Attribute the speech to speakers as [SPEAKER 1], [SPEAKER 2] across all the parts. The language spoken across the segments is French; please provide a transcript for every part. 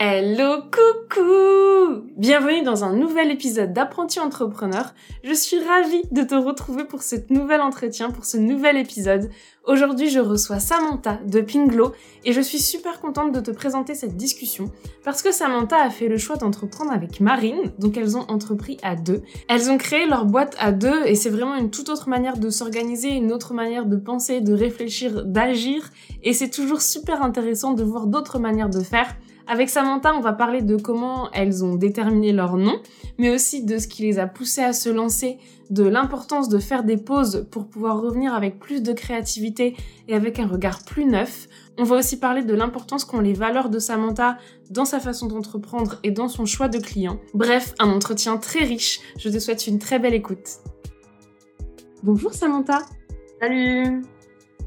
[SPEAKER 1] Hello, coucou Bienvenue dans un nouvel épisode d'Apprenti Entrepreneur. Je suis ravie de te retrouver pour ce nouvel entretien, pour ce nouvel épisode. Aujourd'hui, je reçois Samantha de Pinglo et je suis super contente de te présenter cette discussion parce que Samantha a fait le choix d'entreprendre avec Marine, donc elles ont entrepris à deux. Elles ont créé leur boîte à deux et c'est vraiment une toute autre manière de s'organiser, une autre manière de penser, de réfléchir, d'agir. Et c'est toujours super intéressant de voir d'autres manières de faire. Avec Samantha, on va parler de comment elles ont déterminé leur nom, mais aussi de ce qui les a poussées à se lancer, de l'importance de faire des pauses pour pouvoir revenir avec plus de créativité et avec un regard plus neuf. On va aussi parler de l'importance qu'ont les valeurs de Samantha dans sa façon d'entreprendre et dans son choix de clients. Bref, un entretien très riche. Je te souhaite une très belle écoute. Bonjour Samantha.
[SPEAKER 2] Salut.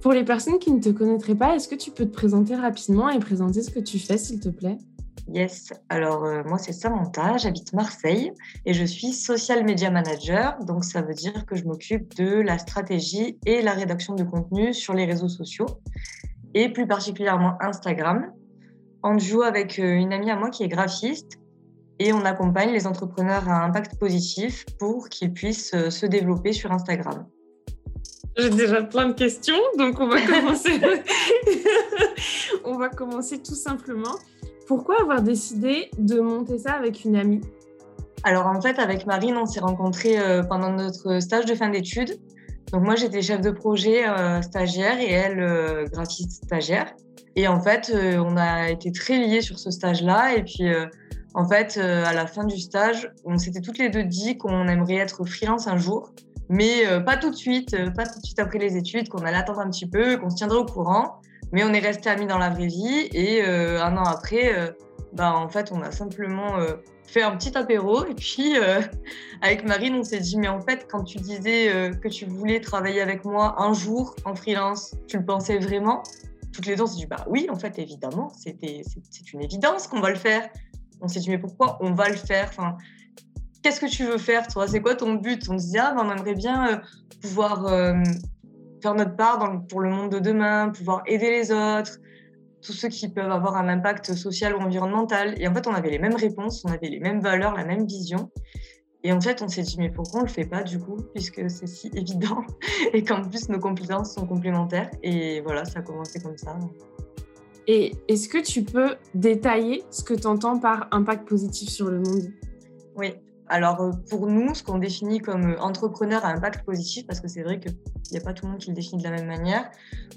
[SPEAKER 1] Pour les personnes qui ne te connaîtraient pas, est-ce que tu peux te présenter rapidement et présenter ce que tu fais, s'il te plaît?
[SPEAKER 2] Yes, alors euh, moi c'est Samantha, j'habite Marseille et je suis social media manager. Donc ça veut dire que je m'occupe de la stratégie et la rédaction de contenu sur les réseaux sociaux et plus particulièrement Instagram. On joue avec euh, une amie à moi qui est graphiste et on accompagne les entrepreneurs à impact positif pour qu'ils puissent euh, se développer sur Instagram.
[SPEAKER 1] J'ai déjà plein de questions, donc on va commencer. on va commencer tout simplement. Pourquoi avoir décidé de monter ça avec une amie?
[SPEAKER 2] Alors en fait, avec Marine, on s'est rencontrés euh, pendant notre stage de fin d'études. Donc moi, j'étais chef de projet euh, stagiaire et elle, euh, graphiste stagiaire. Et en fait, on a été très liés sur ce stage-là. Et puis, en fait, à la fin du stage, on s'était toutes les deux dit qu'on aimerait être freelance un jour mais pas tout de suite, pas tout de suite après les études, qu'on allait attendre un petit peu, qu'on se tiendrait au courant. Mais on est resté amis dans la vraie vie et euh, un an après, bah, en fait, on a simplement fait un petit apéro et puis avec Marine, on s'est dit mais en fait, quand tu disais que tu voulais travailler avec moi un jour en freelance, tu le pensais vraiment? Toutes les deux, on s'est dit bah oui, en fait, évidemment, c'était c'est une évidence qu'on va le faire. On s'est dit mais pourquoi on va le faire? Enfin, qu'est-ce que tu veux faire, toi? C'est quoi ton but? On se dit, ah, ben, on aimerait bien euh, pouvoir euh, faire notre part dans pour le monde de demain, pouvoir aider les autres, tous ceux qui peuvent avoir un impact social ou environnemental. Et en fait, on avait les mêmes réponses, on avait les mêmes valeurs, la même vision. Et en fait, on s'est dit, mais pourquoi on ne le fait pas du coup, puisque c'est si évident et qu'en plus nos compétences sont complémentaires. Et voilà, ça a commencé comme ça.
[SPEAKER 1] Et est-ce que tu peux détailler ce que tu entends par impact positif sur le monde?
[SPEAKER 2] Oui, alors euh, pour nous, ce qu'on définit comme euh, entrepreneur à impact positif, parce que c'est vrai qu'il n'y a pas tout le monde qui le définit de la même manière,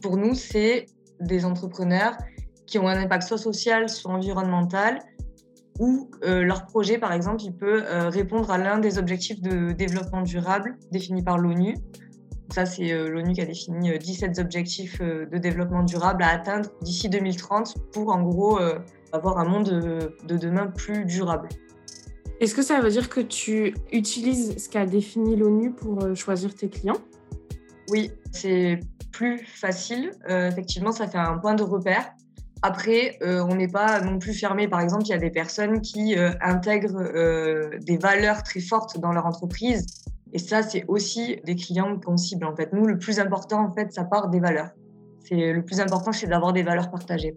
[SPEAKER 2] pour nous, c'est des entrepreneurs qui ont un impact soit social, soit environnemental, ou euh, leur projet, par exemple, il peut répondre à l'un des objectifs de développement durable définis par l'ONU. Ça, c'est l'ONU qui a défini 17 objectifs de développement durable à atteindre d'ici 2030 pour, en gros, avoir un monde de demain plus durable.
[SPEAKER 1] Est-ce que ça veut dire que tu utilises ce qu'a défini l'ONU pour euh, choisir tes clients?
[SPEAKER 2] Oui, c'est plus facile. Euh, effectivement, ça fait un point de repère. Après, euh, on n'est pas non plus fermé. Par exemple, il y a des personnes qui intègrent des valeurs très fortes dans leur entreprise. Et ça, c'est aussi des clients qu'on cible. En fait, nous, le plus important, en fait, ça part des valeurs. C'est le plus important, c'est d'avoir des valeurs partagées.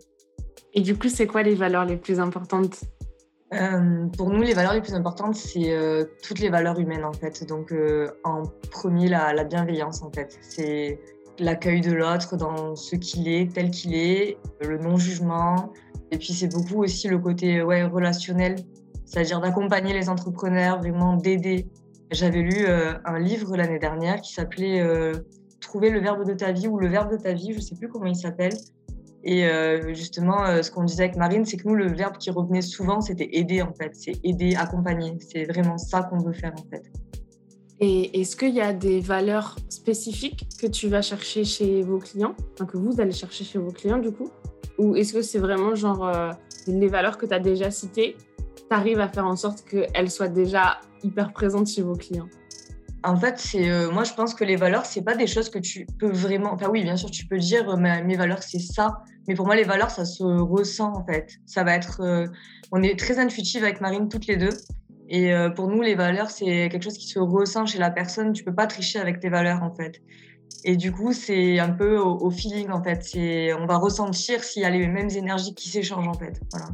[SPEAKER 1] Et du coup, c'est quoi les valeurs les plus importantes?
[SPEAKER 2] Euh, pour nous, les valeurs les plus importantes, c'est euh, toutes les valeurs humaines en fait. Donc, euh, en premier, la, la, bienveillance en fait. C'est l'accueil de l'autre dans ce qu'il est, tel qu'il est, le non-jugement. Et puis, c'est beaucoup aussi le côté relationnel, c'est-à-dire d'accompagner les entrepreneurs, vraiment d'aider. J'avais lu un livre l'année dernière qui s'appelait Trouver le verbe de ta vie ou le verbe de ta vie, je ne sais plus comment il s'appelle. Et euh, justement, euh, ce qu'on disait avec Marine, c'est que nous, le verbe qui revenait souvent, c'était aider en fait. C'est aider, accompagner. C'est vraiment ça qu'on veut faire en fait.
[SPEAKER 1] Et est-ce qu'il y a des valeurs spécifiques que tu vas chercher chez vos clients, que vous allez chercher chez vos clients du coup? Ou est-ce que c'est vraiment genre euh, les valeurs que tu as déjà citées, tu arrives à faire en sorte qu'elles soient déjà hyper présentes chez vos clients?
[SPEAKER 2] En fait, c'est euh, moi je pense que les valeurs, c'est pas des choses que tu peux vraiment. Enfin oui, bien sûr, tu peux dire euh, mes valeurs c'est ça, mais pour moi les valeurs ça se ressent en fait. Ça va être. Euh, on est très intuitive avec Marine toutes les deux, et pour nous les valeurs c'est quelque chose qui se ressent chez la personne. Tu peux pas tricher avec tes valeurs en fait. Et du coup, c'est un peu au, au, feeling en fait. C'est on va ressentir s'il y a les mêmes énergies qui s'échangent en fait. Voilà.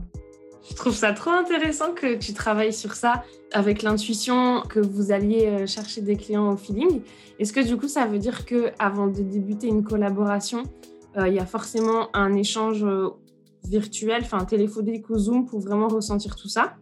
[SPEAKER 1] Je trouve ça trop intéressant que tu travailles sur ça avec l'intuition que vous alliez euh, chercher des clients au feeling. Est-ce que du coup, ça veut dire que avant de débuter une collaboration, euh, il y a forcément un échange euh, virtuel, enfin téléphonique ou Zoom pour vraiment ressentir tout ça?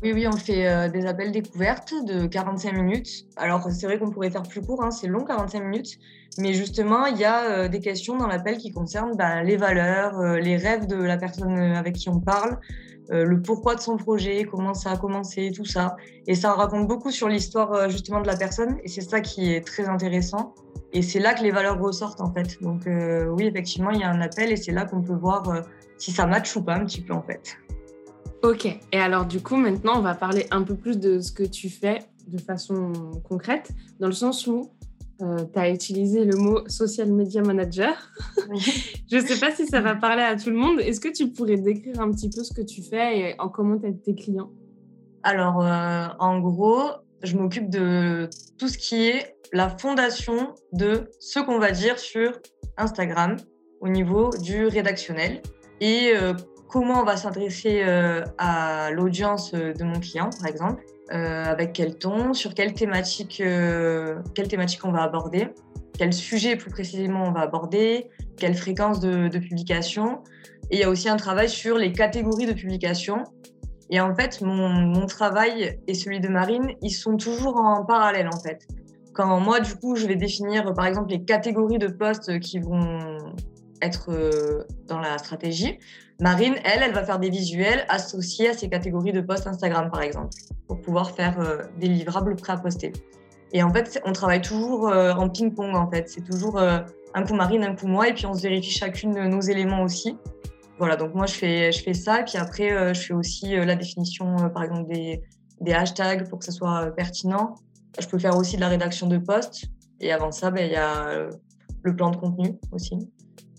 [SPEAKER 2] Oui, oui, on fait des appels découvertes de 45 minutes. Alors, c'est vrai qu'on pourrait faire plus court, hein, c'est long, 45 minutes. Mais justement, il y a des questions dans l'appel qui concernent bah, les valeurs, les rêves de la personne avec qui on parle, euh, le pourquoi de son projet, comment ça a commencé, tout ça. Et ça raconte beaucoup sur l'histoire euh, justement de la personne et c'est ça qui est très intéressant. Et c'est là que les valeurs ressortent en fait. Donc euh, oui, effectivement, il y a un appel et c'est là qu'on peut voir si ça match ou pas un petit peu en fait.
[SPEAKER 1] Ok, et alors du coup maintenant on va parler un peu plus de ce que tu fais de façon concrète, dans le sens où euh, tu as utilisé le mot social media manager. je ne sais pas si ça va parler à tout le monde. Est-ce que tu pourrais décrire un petit peu ce que tu fais et en comment tu tes clients?
[SPEAKER 2] Alors, euh, en gros, je m'occupe de tout ce qui est la fondation de ce qu'on va dire sur Instagram au niveau du rédactionnel et euh, comment on va s'adresser à l'audience de mon client, par exemple. Euh, avec quel ton, sur quelle thématique, euh, quelle thématique on va aborder, quel sujet plus précisément on va aborder, quelle fréquence de, publication. Et il y a aussi un travail sur les catégories de publication. Et en fait, mon, mon, travail et celui de Marine, ils sont toujours en parallèle en fait. Quand moi, du coup, je vais définir par exemple les catégories de postes qui vont être euh, dans la stratégie, Marine, elle, elle va faire des visuels associés à ces catégories de posts Instagram, par exemple, pour pouvoir faire euh, des livrables prêts à poster. Et en fait, on travaille toujours euh, en ping-pong, en fait. C'est toujours un coup Marine, un coup moi, et puis on se vérifie chacune nos éléments aussi. Voilà, donc moi, je fais, je fais ça, puis après, je fais aussi la définition, par exemple, des, des, hashtags pour que ça soit pertinent. Je peux faire aussi de la rédaction de posts. Et avant ça, ben, il y a le plan de contenu aussi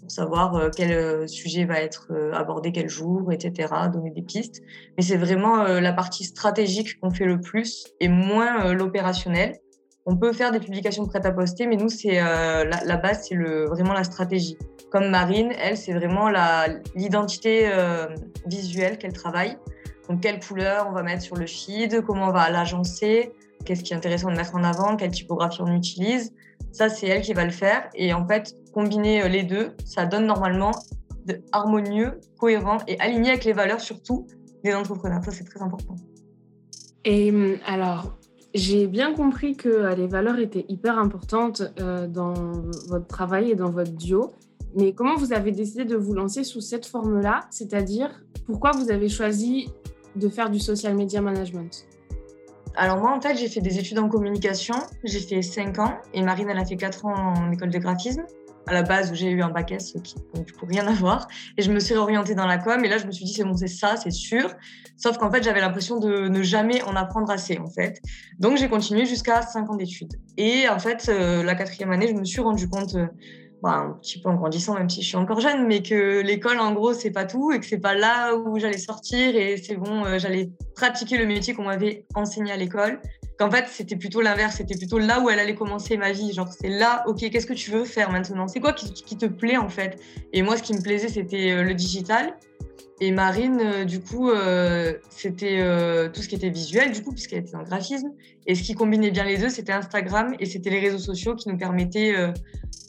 [SPEAKER 2] savoir euh, quel euh, sujet va être euh, abordé quel jour, etc., donner des pistes. Mais c'est vraiment la partie stratégique qu'on fait le plus et moins l'opérationnel. On peut faire des publications prêtes à poster, mais nous, c'est la, base, c'est vraiment la stratégie. Comme Marine, elle, c'est vraiment l'identité visuelle qu'elle travaille. Donc, quelle couleur on va mettre sur le feed, comment on va l'agencer, qu'est-ce qui est intéressant de mettre en avant, quelle typographie on utilise. Ça, c'est elle qui va le faire. Et en fait, combiner euh, les deux, ça donne normalement de harmonieux, cohérent et aligné avec les valeurs surtout des entrepreneurs. Ça, c'est très important.
[SPEAKER 1] Et hum, alors, j'ai bien compris que euh, les valeurs étaient hyper importantes euh, dans votre travail et dans votre duo. Mais comment vous avez décidé de vous lancer sous cette forme-là? C'est-à-dire, pourquoi vous avez choisi de faire du social media management?
[SPEAKER 2] Alors moi, en fait, j'ai fait des études en communication. J'ai fait 5 ans et Marine, elle a fait 4 ans en école de graphisme. À la base, j'ai eu un bac S qui n'a du coup rien à voir. Et je me suis réorientée dans la com. Et là, je me suis dit, c'est bon, c'est ça, c'est sûr. Sauf qu'en fait, j'avais l'impression de ne jamais en apprendre assez, en fait. Donc, j'ai continué jusqu'à 5 ans d'études. Et en fait, euh, la quatrième année, je me suis rendu compte... Euh, bah, un petit peu en grandissant, même si je suis encore jeune, mais que l'école, en gros, c'est pas tout et que c'est pas là où j'allais sortir et c'est bon, euh, j'allais pratiquer le métier qu'on m'avait enseigné à l'école. Qu'en fait, c'était plutôt l'inverse, c'était plutôt là où elle allait commencer ma vie. Genre, c'est là, ok, qu'est-ce que tu veux faire maintenant? C'est quoi qui, te plaît en fait? Et moi, ce qui me plaisait, c'était euh, le digital. Et Marine, euh, du coup, euh, c'était tout ce qui était visuel, du coup, puisqu'elle était le graphisme. Et ce qui combinait bien les deux, c'était Instagram et c'était les réseaux sociaux qui nous permettaient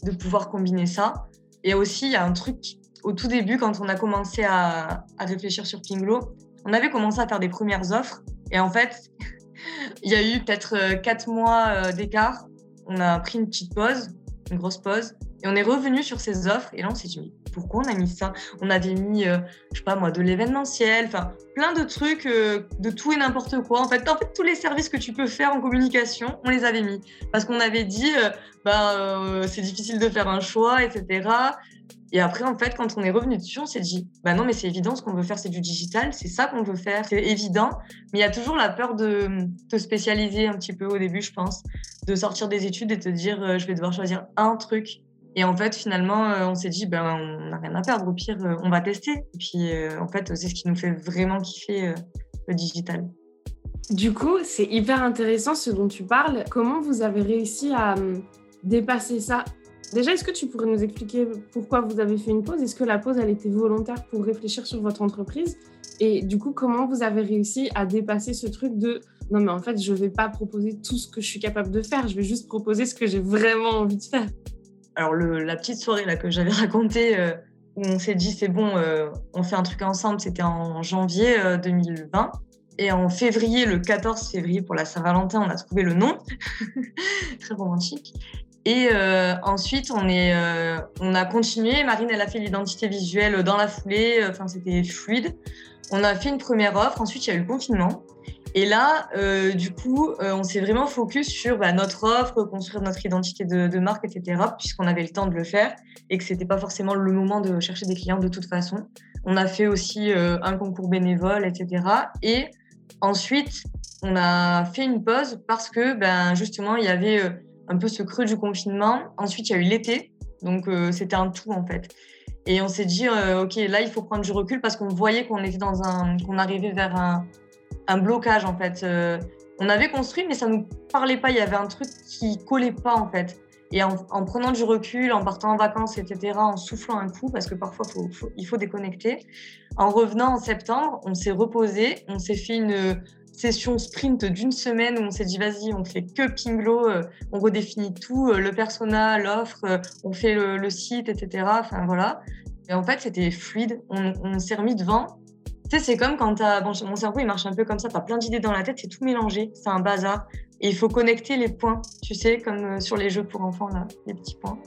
[SPEAKER 2] de pouvoir combiner ça. Et aussi, il y a un truc, au tout début, quand on a commencé à, à réfléchir sur Pinglo, on avait commencé à faire des premières offres. Et en fait, il y a eu peut-être quatre mois d'écart. On a pris une petite pause, une grosse pause. Et on est revenu sur ces offres. Et là, on s'est dit, pourquoi on a mis ça? On avait mis, je je sais pas moi, de l'événementiel, enfin plein de trucs, de tout et n'importe quoi. En fait, en fait, tous les services que tu peux faire en communication, on les avait mis parce qu'on avait dit, bah c'est difficile de faire un choix, etc. Et après, en fait, quand on est revenu dessus, on s'est dit, bah non, mais c'est évident, ce qu'on veut faire, c'est du digital, c'est ça qu'on veut faire, c'est évident. Mais il y a toujours la peur de te spécialiser un petit peu au début, je pense, de sortir des études et te dire, euh, je vais devoir choisir un truc. Et en fait, finalement, euh, on s'est dit, ben, on n'a rien à perdre. Au pire, euh, on va tester. Et puis, en fait, c'est ce qui nous fait vraiment kiffer le digital.
[SPEAKER 1] Du coup, c'est hyper intéressant ce dont tu parles. Comment vous avez réussi à hum, dépasser ça? Déjà, est-ce que tu pourrais nous expliquer pourquoi vous avez fait une pause? Est-ce que la pause, elle était volontaire pour réfléchir sur votre entreprise? Et du coup, comment vous avez réussi à dépasser ce truc de non, mais en fait, je ne vais pas proposer tout ce que je suis capable de faire, je vais juste proposer ce que j'ai vraiment envie de faire
[SPEAKER 2] Alors, la petite soirée là, que j'avais racontée, euh, où on s'est dit c'est bon, euh, on fait un truc ensemble, c'était en janvier 2020. Euh, Et en février, le 14 février pour la Saint-Valentin, on a trouvé le nom. Très romantique. Et euh, ensuite, on, est, euh, on a continué. Marine, elle a fait l'identité visuelle dans la foulée. Enfin, c'était fluide. On a fait une première offre. Ensuite, il y a eu le confinement. Et là, euh, du coup, on s'est vraiment focus sur bah, notre offre, construire notre identité de, marque, etc., puisqu'on avait le temps de le faire et que c'était pas forcément le moment de chercher des clients de toute façon. On a fait aussi un concours bénévole, etc. Et ensuite, on a fait une pause parce que, ben, justement, il y avait un peu ce creux du confinement. Ensuite, il y a eu l'été, donc euh, c'était un tout en fait. Et on s'est dit, euh, ok, là, il faut prendre du recul parce qu'on voyait qu'on était dans un, qu'on arrivait vers un, blocage en fait. Euh, on avait construit, mais ça nous parlait pas. Il y avait un truc qui collait pas en fait. Et en, prenant du recul, en partant en vacances, etc., en soufflant un coup, parce que parfois il faut déconnecter. En revenant en septembre, on s'est reposé, on s'est fait une, session sprint d'une semaine où on s'est dit vas-y, on fait que Pinglo, euh, on redéfinit tout, euh, le persona, l'offre, euh, on fait le, site, etc. Enfin voilà. Et en fait, c'était fluide. On, s'est remis devant. Tu sais, c'est comme quand t'as. Mon cerveau, il marche un peu comme ça. Tu as plein d'idées dans la tête, c'est tout mélangé. C'est un bazar. Et il faut connecter les points, tu sais, comme sur les jeux pour enfants, là, les petits points.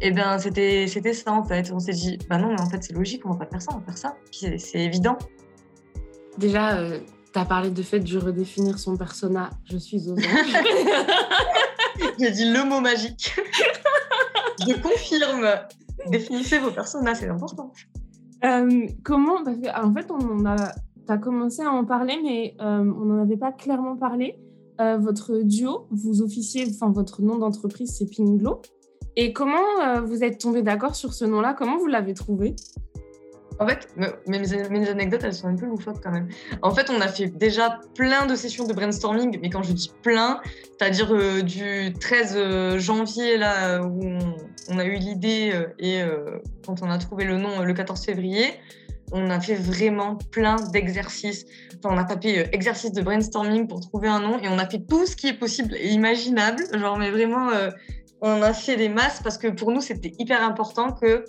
[SPEAKER 2] Et bien, c'était ça, en fait. On s'est dit, bah non, mais en fait, c'est logique, on va pas faire ça, on va faire ça. C'est évident.
[SPEAKER 1] Déjà, tu as parlé de fait de redéfinir son persona. Je suis aux
[SPEAKER 2] J'ai dit le mot magique. Je confirme. Définissez vos personas, c'est important.
[SPEAKER 1] Euh, comment Parce qu'en en fait, on a, tu as commencé à en parler, mais euh, on n'en avait pas clairement parlé. Euh, votre duo, vous officiez, enfin votre nom d'entreprise, c'est Pinglo. Et comment vous êtes tombé d'accord sur ce nom-là? Comment vous l'avez trouvé?
[SPEAKER 2] En fait, mes, anecdotes, elles sont un peu loufoques quand même. En fait, on a fait déjà plein de sessions de brainstorming, mais quand je dis plein, c'est-à-dire euh, du 13 euh, janvier, là, où on, a eu l'idée, euh, et quand on a trouvé le nom le 14 février, on a fait vraiment plein d'exercices. Enfin, on a tapé exercice de brainstorming pour trouver un nom, et on a fait tout ce qui est possible et imaginable. Genre, mais vraiment, on a fait des masses parce que pour nous, c'était hyper important que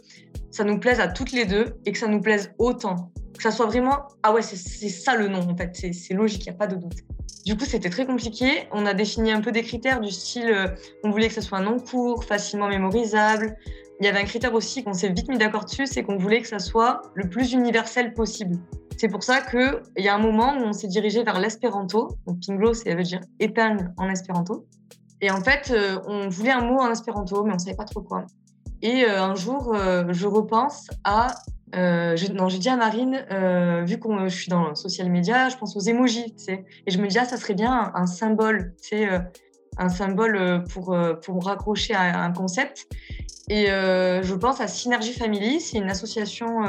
[SPEAKER 2] ça nous plaise à toutes les deux et que ça nous plaise autant. Que ça soit vraiment, ah ouais, c'est ça le nom, en fait, c'est logique, il n'y a pas de doute. Du coup, c'était très compliqué. On a défini un peu des critères du style, euh, on voulait que ça soit un nom court, facilement mémorisable. Il y avait un critère aussi qu'on s'est vite mis d'accord dessus, c'est qu'on voulait que ça soit le plus universel possible. C'est pour ça qu'il y a un moment où on s'est dirigé vers l'espéranto. Donc, Pinglo, ça veut dire épingle en espéranto. Et en fait, euh, on voulait un mot en espéranto, mais on ne savait pas trop quoi. Et euh, un jour, euh, je repense à. Euh, non, j'ai dit à Marine, vu que je suis dans le social media, je pense aux emojis, tu sais. Et je me dis, ah, ça serait bien un, symbole, tu un symbole pour, pour raccrocher à, un concept. Et je pense à Synergie Family, c'est une association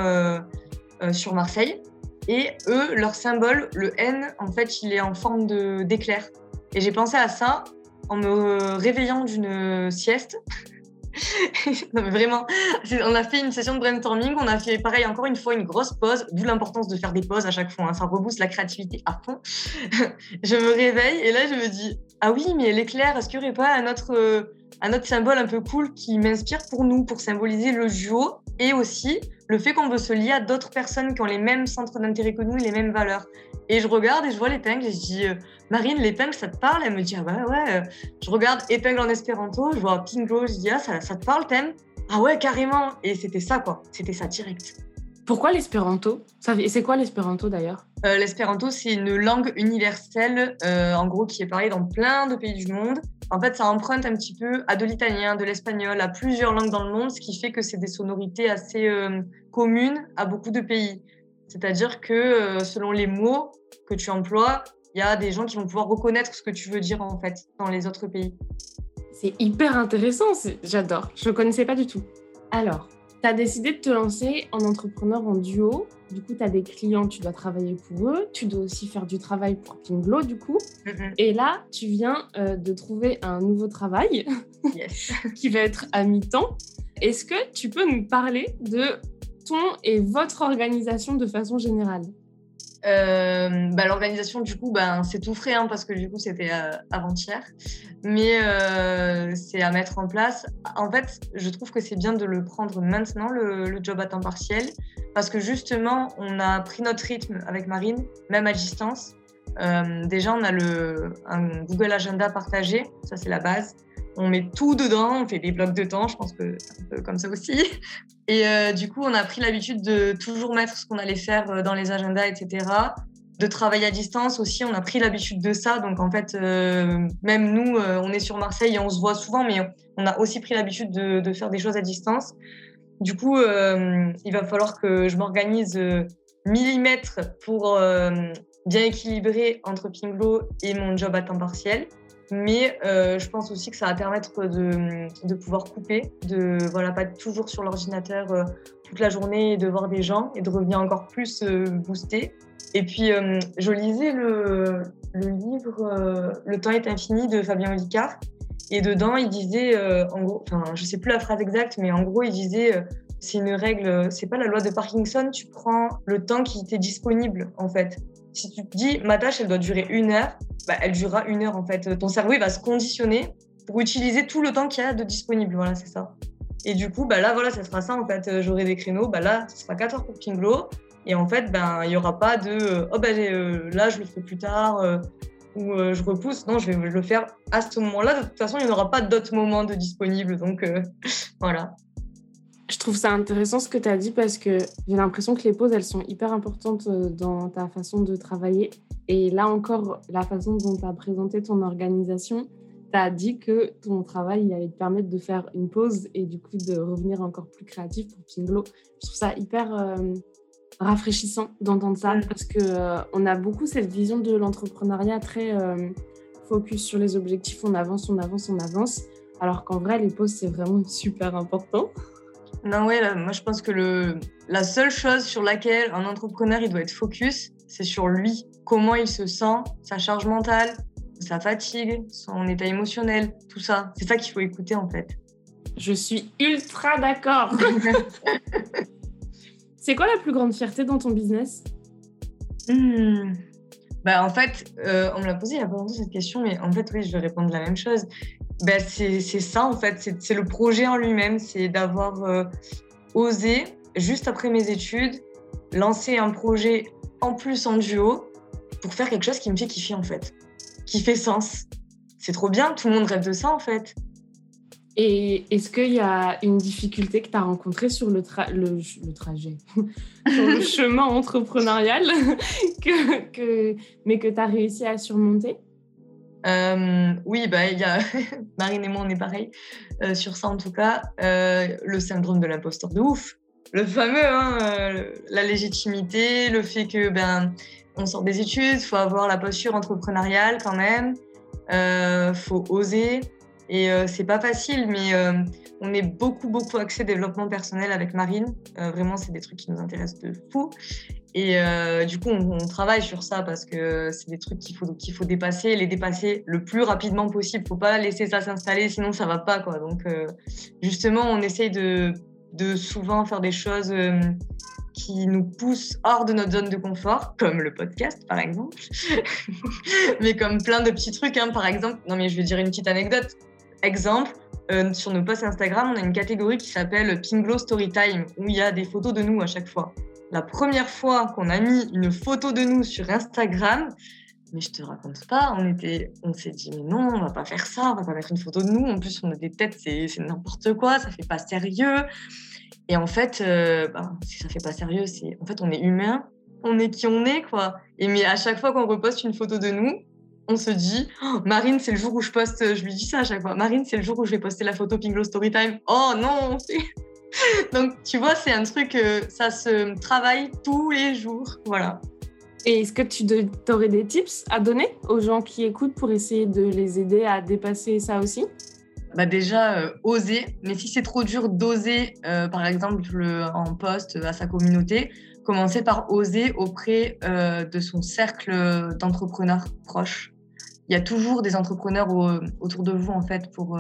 [SPEAKER 2] sur Marseille. Et eux, leur symbole, le N, en fait, il est en forme d'éclair. Et j'ai pensé à ça en me réveillant d'une sieste. vraiment, on a fait une session de brainstorming, on a fait pareil encore une fois une grosse pause, d'où l'importance de faire des pauses à chaque fois, hein. ça rebooste la créativité à fond. je me réveille et là je me dis, ah oui, mais l'éclair, est-ce qu'il n'y aurait pas un autre, euh, un autre symbole un peu cool qui m'inspire pour nous, pour symboliser le duo et aussi le fait qu'on veut se lier à d'autres personnes qui ont les mêmes centres d'intérêt que nous, les mêmes valeurs. Et je regarde et je vois l'épingle et je dis, euh, Marine, l'épingle, ça te parle? Elle me dit, ah ouais, ouais. Je regarde épingle en espéranto, je vois pingo, je dis, ah, ça, ça te parle, thème Ah ouais, carrément. Et c'était ça, quoi. C'était ça direct.
[SPEAKER 1] Pourquoi l'espéranto? C'est quoi l'espéranto d'ailleurs?
[SPEAKER 2] Euh, L'espéranto, c'est une langue universelle, euh, en gros, qui est parlée dans plein de pays du monde. En fait, ça emprunte un petit peu à de l'italien, de l'espagnol, à plusieurs langues dans le monde, ce qui fait que c'est des sonorités assez euh, communes à beaucoup de pays. C'est-à-dire que selon les mots que tu emploies, il y a des gens qui vont pouvoir reconnaître ce que tu veux dire en fait dans les autres pays.
[SPEAKER 1] C'est hyper intéressant, j'adore. Je ne connaissais pas du tout. Alors, tu as décidé de te lancer en entrepreneur en duo. Du coup, tu as des clients, tu dois travailler pour eux. Tu dois aussi faire du travail pour Pinglo, du coup. Mm-hmm. Et là, tu viens euh, de trouver un nouveau travail qui va être à mi-temps. Est-ce que tu peux nous parler de ton et votre organisation de façon générale?
[SPEAKER 2] Euh, bah, L'organisation, du coup, ben, c'est tout frais hein, parce que du coup, c'était euh, avant-hier. Mais euh, c'est à mettre en place. En fait, je trouve que c'est bien de le prendre maintenant, le, job à temps partiel, parce que justement, on a pris notre rythme avec Marine, même à distance. déjà, on a le, un Google Agenda partagé, ça c'est la base on met tout dedans, on fait des blocs de temps, je pense que c'est un peu comme ça aussi. Et euh, du coup, on a pris l'habitude de toujours mettre ce qu'on allait faire euh, dans les agendas, etc. De travailler à distance aussi, on a pris l'habitude de ça. Donc en fait, euh, même nous, on est sur Marseille et on se voit souvent, mais on a aussi pris l'habitude de, faire des choses à distance. Du coup, il va falloir que je m'organise millimètre pour bien équilibrer entre Pinglo et mon job à temps partiel. Mais euh, je pense aussi que ça va permettre de, de pouvoir couper, de voilà pas être toujours sur l'ordinateur euh, toute la journée et de voir des gens et de revenir encore plus euh, boosté. Et puis je lisais le, le livre Le temps est infini de Fabien Olicard et dedans il disait en gros, enfin je sais plus la phrase exacte, mais en gros il disait c'est une règle, c'est pas la loi de Parkinson, tu prends le temps qui t'est disponible en fait. Si tu te dis ma tâche elle doit durer une heure, bah, elle durera une heure en fait. Ton cerveau il va se conditionner pour utiliser tout le temps qu'il y a de disponible. Voilà, c'est ça. Et du coup, bah là, voilà, ça sera ça en fait. J'aurai des créneaux. Bah là, ce sera 4 heures pour Pinglo. Et en fait, ben, il n'y aura pas de oh, bah, là, je le ferai plus tard euh, ou euh, je repousse. Non, je vais le faire à ce moment-là. De toute façon, il n'y aura pas d'autres moments de disponibles. Donc euh, voilà.
[SPEAKER 1] Je trouve ça intéressant ce que tu as dit parce que j'ai l'impression que les pauses, elles sont hyper importantes dans ta façon de travailler. Et là encore, la façon dont tu as présenté ton organisation, tu as dit que ton travail il allait te permettre de faire une pause et du coup de revenir encore plus créatif pour Pinglo. Je trouve ça hyper euh, rafraîchissant d'entendre ça parce que euh, on a beaucoup cette vision de l'entrepreneuriat très euh, focus sur les objectifs, on avance, on avance, on avance, alors qu'en vrai les pauses c'est vraiment super important.
[SPEAKER 2] Non ouais, moi je pense que le, la seule chose sur laquelle un entrepreneur il doit être focus, c'est sur lui comment il se sent, sa charge mentale, sa fatigue, son état émotionnel, tout ça. C'est ça qu'il faut écouter en fait.
[SPEAKER 1] Je suis ultra d'accord. c'est quoi la plus grande fierté dans ton business?
[SPEAKER 2] Hmm. bah, En fait, euh, on me l'a posé il y a pas longtemps cette question, mais en fait, oui, je vais répondre la même chose. Bah, c'est ça en fait, c'est le projet en lui-même, c'est d'avoir euh, osé, juste après mes études, lancer un projet en plus en duo pour faire quelque chose qui me fait kiffer en fait, qui fait sens. C'est trop bien, tout le monde rêve de ça en fait.
[SPEAKER 1] Et est-ce qu'il y a une difficulté que tu as rencontrée sur le, le, trajet, sur le chemin entrepreneurial, que, que, mais que tu as réussi à surmonter?
[SPEAKER 2] Euh, oui, bah, Marine et moi, on est pareil euh, sur ça en tout cas. Euh, le syndrome de l'imposteur de ouf. Le fameux, hein, la légitimité, le fait que ben, on sort des études, faut avoir la posture entrepreneuriale quand même, faut oser. Et euh, c'est pas facile, mais euh, on est beaucoup, beaucoup axé développement personnel avec Marine. Euh, vraiment, c'est des trucs qui nous intéressent de fou. Et du coup, on, travaille sur ça parce que c'est des trucs qu'il faut, qu'il faut dépasser, les dépasser le plus rapidement possible. Faut pas laisser ça s'installer, sinon ça va pas, quoi. Donc, justement, on essaye de, de souvent faire des choses qui nous poussent hors de notre zone de confort, comme le podcast par exemple, mais comme plein de petits trucs. Hein. Par exemple, non mais je vais dire une petite anecdote. Exemple, euh, sur nos posts Instagram, on a une catégorie qui s'appelle Pinglo Storytime, où il y a des photos de nous à chaque fois. La première fois qu'on a mis une photo de nous sur Instagram, mais je te raconte pas, on était, on s'est dit mais non, on va pas faire ça, on va pas mettre une photo de nous. En plus, on a des têtes, c'est n'importe quoi, ça fait pas sérieux. Et en fait, euh, ben, si ça fait pas sérieux, c'est en fait on est humain, on est qui on est quoi. Et mais à chaque fois qu'on reposte une photo de nous, on se dit oh, Marine, c'est le jour où je poste, je lui dis ça à chaque fois. Marine, c'est le jour où je vais poster la photo Pinglo Storytime. Oh non, donc tu vois, c'est un truc, euh, ça se travaille tous les jours, voilà.
[SPEAKER 1] Et est-ce que tu aurais des tips à donner aux gens qui écoutent pour essayer de les aider à dépasser ça aussi?
[SPEAKER 2] Bah déjà, euh, oser. Mais si c'est trop dur d'oser, euh, par exemple, en poste à sa communauté, commencer par oser auprès euh, de son cercle d'entrepreneurs proches. Il y a toujours des entrepreneurs autour de vous, en fait, pour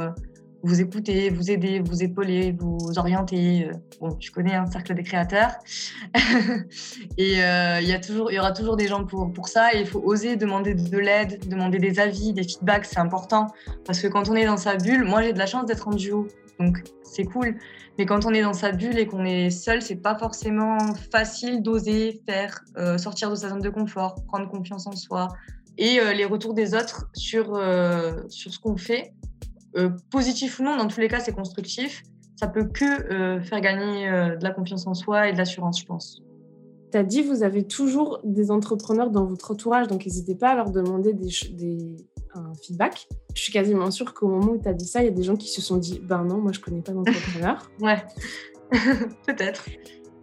[SPEAKER 2] vous écouter, vous aider, vous épauler, vous orienter. Euh, bon, tu connais un cercle des créateurs. et euh, il y, a toujours, y aura toujours des gens pour, pour ça. Et il faut oser demander de l'aide, demander des avis, des feedbacks. C'est important. Parce que quand on est dans sa bulle, moi j'ai de la chance d'être en duo. Donc c'est cool. Mais quand on est dans sa bulle et qu'on est seul, c'est pas forcément facile d'oser faire, euh, sortir de sa zone de confort, prendre confiance en soi. Et les retours des autres sur, sur ce qu'on fait, euh, positif ou non, dans tous les cas, c'est constructif. Ça peut que euh, faire gagner euh, de la confiance en soi et de l'assurance, je pense.
[SPEAKER 1] Tu as dit vous avez toujours des entrepreneurs dans votre entourage, donc n'hésitez pas à leur demander des, un feedback. Je suis quasiment sûre qu'au moment où tu as dit ça, il y a des gens qui se sont dit ben non, moi je connais pas d'entrepreneur.
[SPEAKER 2] ouais, peut-être.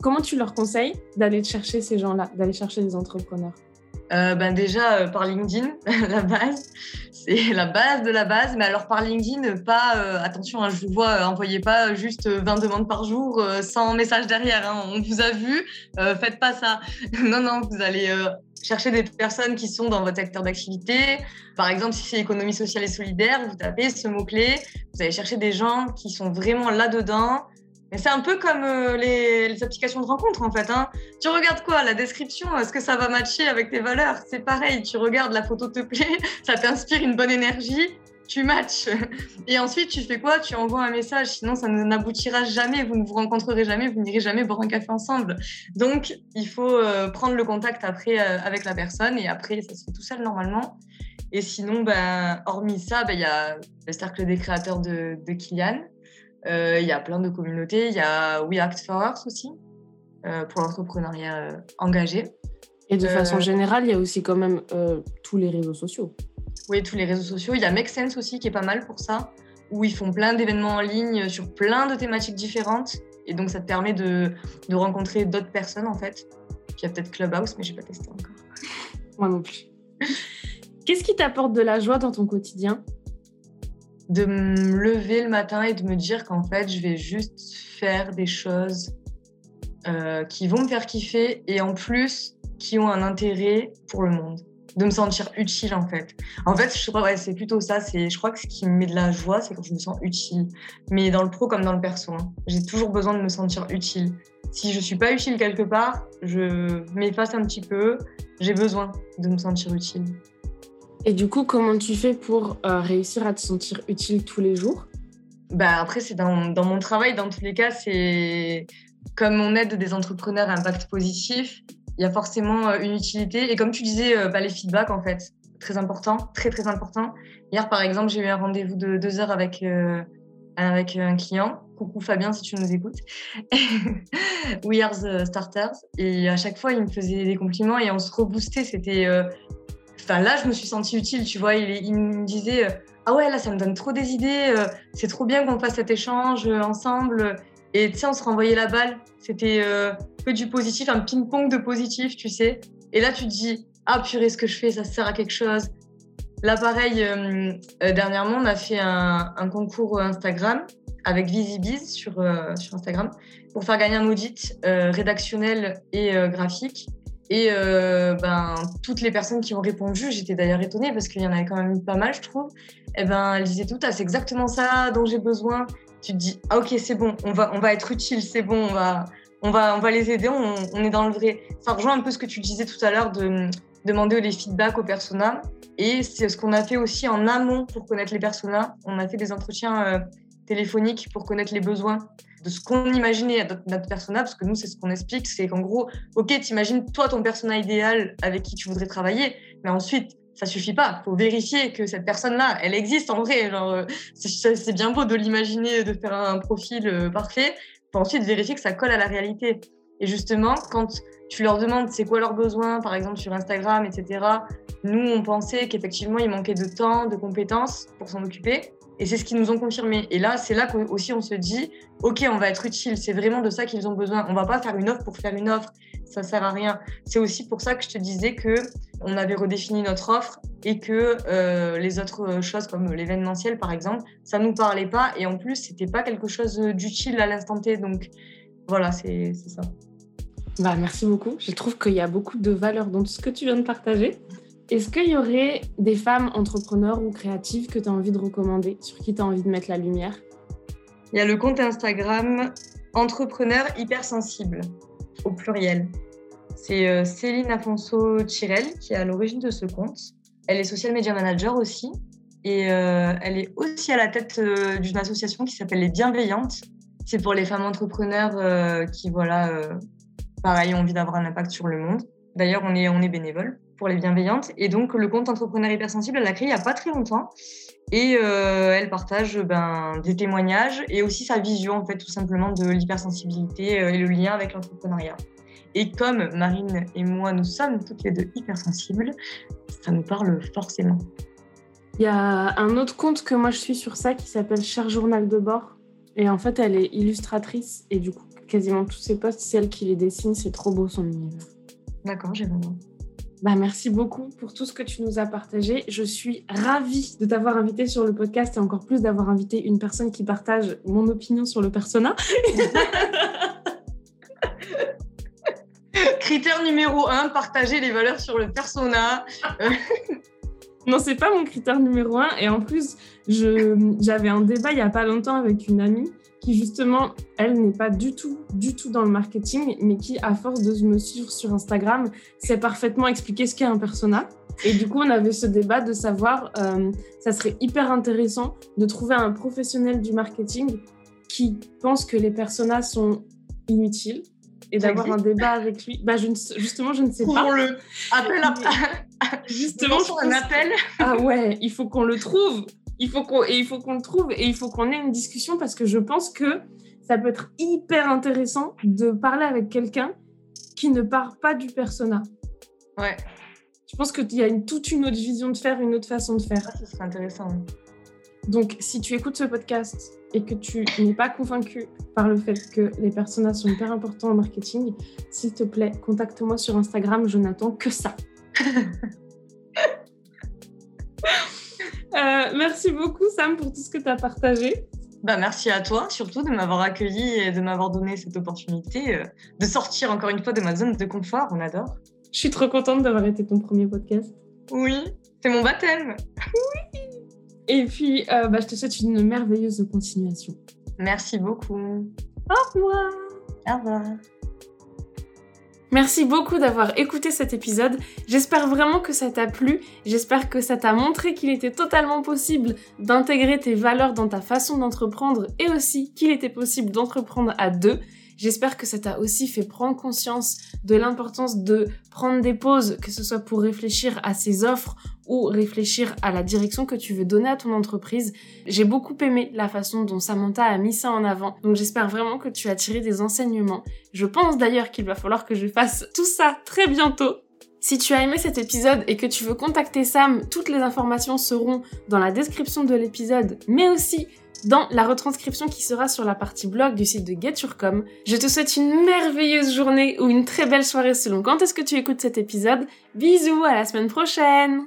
[SPEAKER 1] Comment tu leur conseilles d'aller chercher ces gens-là, d'aller chercher des entrepreneurs?
[SPEAKER 2] Ben déjà par LinkedIn, la base c'est la base de la base. Mais alors par LinkedIn, pas euh, attention, hein, je vous vois, euh, envoyez pas juste 20 demandes par jour euh, sans message derrière. Hein. on vous a vu, faites pas ça. non, non, vous allez chercher des personnes qui sont dans votre secteur d'activité. Par exemple, si c'est économie sociale et solidaire, vous tapez ce mot-clé, vous allez chercher des gens qui sont vraiment là-dedans, c'est un peu comme euh, les, applications de rencontre en fait. Hein. Tu regardes quoi? La description, est-ce que ça va matcher avec tes valeurs? C'est pareil, tu regardes la photo te plaît, ça t'inspire une bonne énergie, tu matches. Et ensuite, tu fais quoi? Tu envoies un message, sinon ça n'aboutira jamais, vous ne vous rencontrerez jamais, vous n'irez jamais boire un café ensemble. Donc, il faut euh, prendre le contact après euh, avec la personne et après, ça se fait tout seul normalement. Et sinon, ben, hormis ça, ben, il y a le cercle des créateurs de, de Kylian il y a plein de communautés. Il y a We Act for Earth aussi, euh, pour l'entrepreneuriat euh, engagé.
[SPEAKER 1] Et de façon générale, il y a aussi quand même tous les réseaux sociaux.
[SPEAKER 2] Oui, tous les réseaux sociaux. Il y a Make Sense aussi qui est pas mal pour ça, où ils font plein d'événements en ligne sur plein de thématiques différentes. Et donc, ça te permet de, de rencontrer d'autres personnes, en fait. il y a peut-être Clubhouse, mais je n'ai pas testé encore.
[SPEAKER 1] Moi non plus. Qu'est-ce qui t'apporte de la joie dans ton quotidien?
[SPEAKER 2] De me lever le matin et de me dire qu'en fait, je vais juste faire des choses euh, qui vont me faire kiffer et en plus qui ont un intérêt pour le monde. De me sentir utile en fait. En fait, je crois, ouais, c'est plutôt ça. C'est, je crois que ce qui me met de la joie, c'est quand je me sens utile. Mais dans le pro comme dans le perso, hein. j'ai toujours besoin de me sentir utile. Si je suis pas utile quelque part, je m'efface un petit peu. J'ai besoin de me sentir utile.
[SPEAKER 1] Et du coup, comment tu fais pour euh, réussir à te sentir utile tous les jours?
[SPEAKER 2] Bah Après, c'est dans, mon travail, dans tous les cas, c'est comme on aide des entrepreneurs à impact positif, il y a forcément euh, une utilité. Et comme tu disais, euh, bah, les feedbacks, en fait, très important, très très important. Hier, par exemple, j'ai eu un rendez-vous de deux heures avec, avec un client. Coucou Fabien, si tu nous écoutes. We are the starters. Et à chaque fois, il me faisait des compliments et on se reboostait. C'était Enfin, là, je me suis sentie utile, tu vois. Il, me disait euh, Ah ouais, là, ça me donne trop des idées. Euh, c'est trop bien qu'on fasse cet échange euh, ensemble. Et tu sais, on se renvoyait la balle. C'était que du positif, un ping-pong de positif, tu sais. Et là, tu te dis Ah purée, ce que je fais, ça sert à quelque chose. Là, pareil, dernièrement, on a fait un, concours Instagram avec Visibiz sur, sur Instagram pour faire gagner un audit rédactionnel et graphique. Et euh, ben, toutes les personnes qui ont répondu, j'étais d'ailleurs étonnée parce qu'il y en avait quand même pas mal, je trouve. Et eh ben, elles disaient toutes, ah, c'est exactement ça dont j'ai besoin. Tu te dis, ah, ok, c'est bon, on va, on va être utile, c'est bon, on va, on va, on va les aider, on, est dans le vrai. Ça rejoint un peu ce que tu disais tout à l'heure de demander les feedbacks aux personas. Et c'est ce qu'on a fait aussi en amont pour connaître les personas. On a fait des entretiens euh, téléphoniques pour connaître les besoins de ce qu'on imaginait à notre persona, parce que nous, c'est ce qu'on explique, c'est qu'en gros, ok, t'imagines toi ton persona idéal avec qui tu voudrais travailler, mais ensuite, ça suffit pas. Faut vérifier que cette personne-là, elle existe en vrai. Genre, c'est bien beau de l'imaginer, de faire un profil parfait. Il faut ensuite vérifier que ça colle à la réalité. Et justement, quand tu leur demandes c'est quoi leurs besoins, par exemple sur Instagram, etc., nous, on pensait qu'effectivement, il manquait de temps, de compétences pour s'en occuper. Et c'est ce qu'ils nous ont confirmé. Et là, c'est là qu'aussi on se dit, OK, on va être utile. C'est vraiment de ça qu'ils ont besoin. On va pas faire une offre pour faire une offre. Ça sert à rien. C'est aussi pour ça que je te disais que on avait redéfini notre offre et que euh, les autres choses comme l'événementiel, par exemple, ça nous parlait pas. Et en plus, c'était pas quelque chose d'utile à l'instant T. Donc, voilà, c'est ça.
[SPEAKER 1] Bah, merci beaucoup. Je trouve qu'il y a beaucoup de valeur dans tout ce que tu viens de partager. Est-ce qu'il y aurait des femmes entrepreneurs ou créatives que tu as envie de recommander, sur qui tu as envie de mettre la lumière?
[SPEAKER 2] Il y a le compte Instagram Entrepreneur hypersensible, au pluriel. C'est euh, Céline Afonso Chirel qui est à l'origine de ce compte. Elle est social media manager aussi. Et euh, elle est aussi à la tête euh, d'une association qui s'appelle Les Bienveillantes. C'est pour les femmes entrepreneurs qui, voilà, pareil, ont envie d'avoir un impact sur le monde. D'ailleurs, on est, on est bénévole pour les bienveillantes. Et donc, le compte Entrepreneur Hypersensible, elle l'a créé il n'y a pas très longtemps. Et euh, elle partage ben, des témoignages et aussi sa vision, en fait, tout simplement, de l'hypersensibilité euh, et le lien avec l'entrepreneuriat. Et comme Marine et moi, nous sommes toutes les deux hypersensibles, ça nous parle forcément.
[SPEAKER 1] Il y a un autre compte que moi je suis sur ça qui s'appelle Cher Journal de bord. Et en fait, elle est illustratrice et du coup, quasiment tous ses posts, c'est elle qui les dessine. C'est trop beau son univers.
[SPEAKER 2] D'accord, j'ai vraiment.
[SPEAKER 1] Bah, merci beaucoup pour tout ce que tu nous as partagé. Je suis ravie de t'avoir invité sur le podcast et encore plus d'avoir invité une personne qui partage mon opinion sur le persona.
[SPEAKER 2] Critère numéro un, partager les valeurs sur le persona.
[SPEAKER 1] non, c'est pas mon critère numéro un. Et en plus, j'avais un débat il y a pas longtemps avec une amie qui justement, elle n'est pas du tout, du tout dans le marketing, mais qui, à force de me suivre sur Instagram, sait parfaitement expliquer ce qu'est un persona. Et du coup, on avait ce débat de savoir, euh, ça serait hyper intéressant de trouver un professionnel du marketing qui pense que les personas sont inutiles et d'avoir un débat avec lui. Bah, je justement, je ne sais pas.
[SPEAKER 2] le appel à...
[SPEAKER 1] Justement,
[SPEAKER 2] un appel.
[SPEAKER 1] Ah ouais, il faut qu'on le trouve il faut qu'on et il faut qu'on le trouve et il faut qu'on ait une discussion parce que je pense que ça peut être hyper intéressant de parler avec quelqu'un qui ne part pas du persona.
[SPEAKER 2] Ouais.
[SPEAKER 1] Je pense qu'il y a une, toute une autre vision de faire, une autre façon de faire.
[SPEAKER 2] Ah, ça serait intéressant.
[SPEAKER 1] Donc, si tu écoutes ce podcast et que tu n'es pas convaincu par le fait que les personas sont hyper importants en marketing, s'il te plaît, contacte-moi sur Instagram. Je n'attends que ça. Euh, merci beaucoup, Sam, pour tout ce que tu as partagé.
[SPEAKER 2] Bah, merci à toi, surtout de m'avoir accueilli et de m'avoir donné cette opportunité euh, de sortir encore une fois de ma zone de confort. On adore.
[SPEAKER 1] Je suis trop contente d'avoir été ton premier podcast.
[SPEAKER 2] Oui, c'est mon baptême.
[SPEAKER 1] Oui. Et puis, euh, bah, je te souhaite une merveilleuse continuation.
[SPEAKER 2] Merci beaucoup.
[SPEAKER 1] Au revoir.
[SPEAKER 2] Au revoir.
[SPEAKER 1] Merci beaucoup d'avoir écouté cet épisode. J'espère vraiment que ça t'a plu. J'espère que ça t'a montré qu'il était totalement possible d'intégrer tes valeurs dans ta façon d'entreprendre et aussi qu'il était possible d'entreprendre à deux. J'espère que ça t'a aussi fait prendre conscience de l'importance de prendre des pauses, que ce soit pour réfléchir à ses offres ou réfléchir à la direction que tu veux donner à ton entreprise. J'ai beaucoup aimé la façon dont Samantha a mis ça en avant, donc j'espère vraiment que tu as tiré des enseignements. Je pense d'ailleurs qu'il va falloir que je fasse tout ça très bientôt. Si tu as aimé cet épisode et que tu veux contacter Sam, toutes les informations seront dans la description de l'épisode, mais aussi dans la retranscription qui sera sur la partie blog du site de GetYourCom. Je te souhaite une merveilleuse journée ou une très belle soirée selon quand est-ce que tu écoutes cet épisode. Bisous, à la semaine prochaine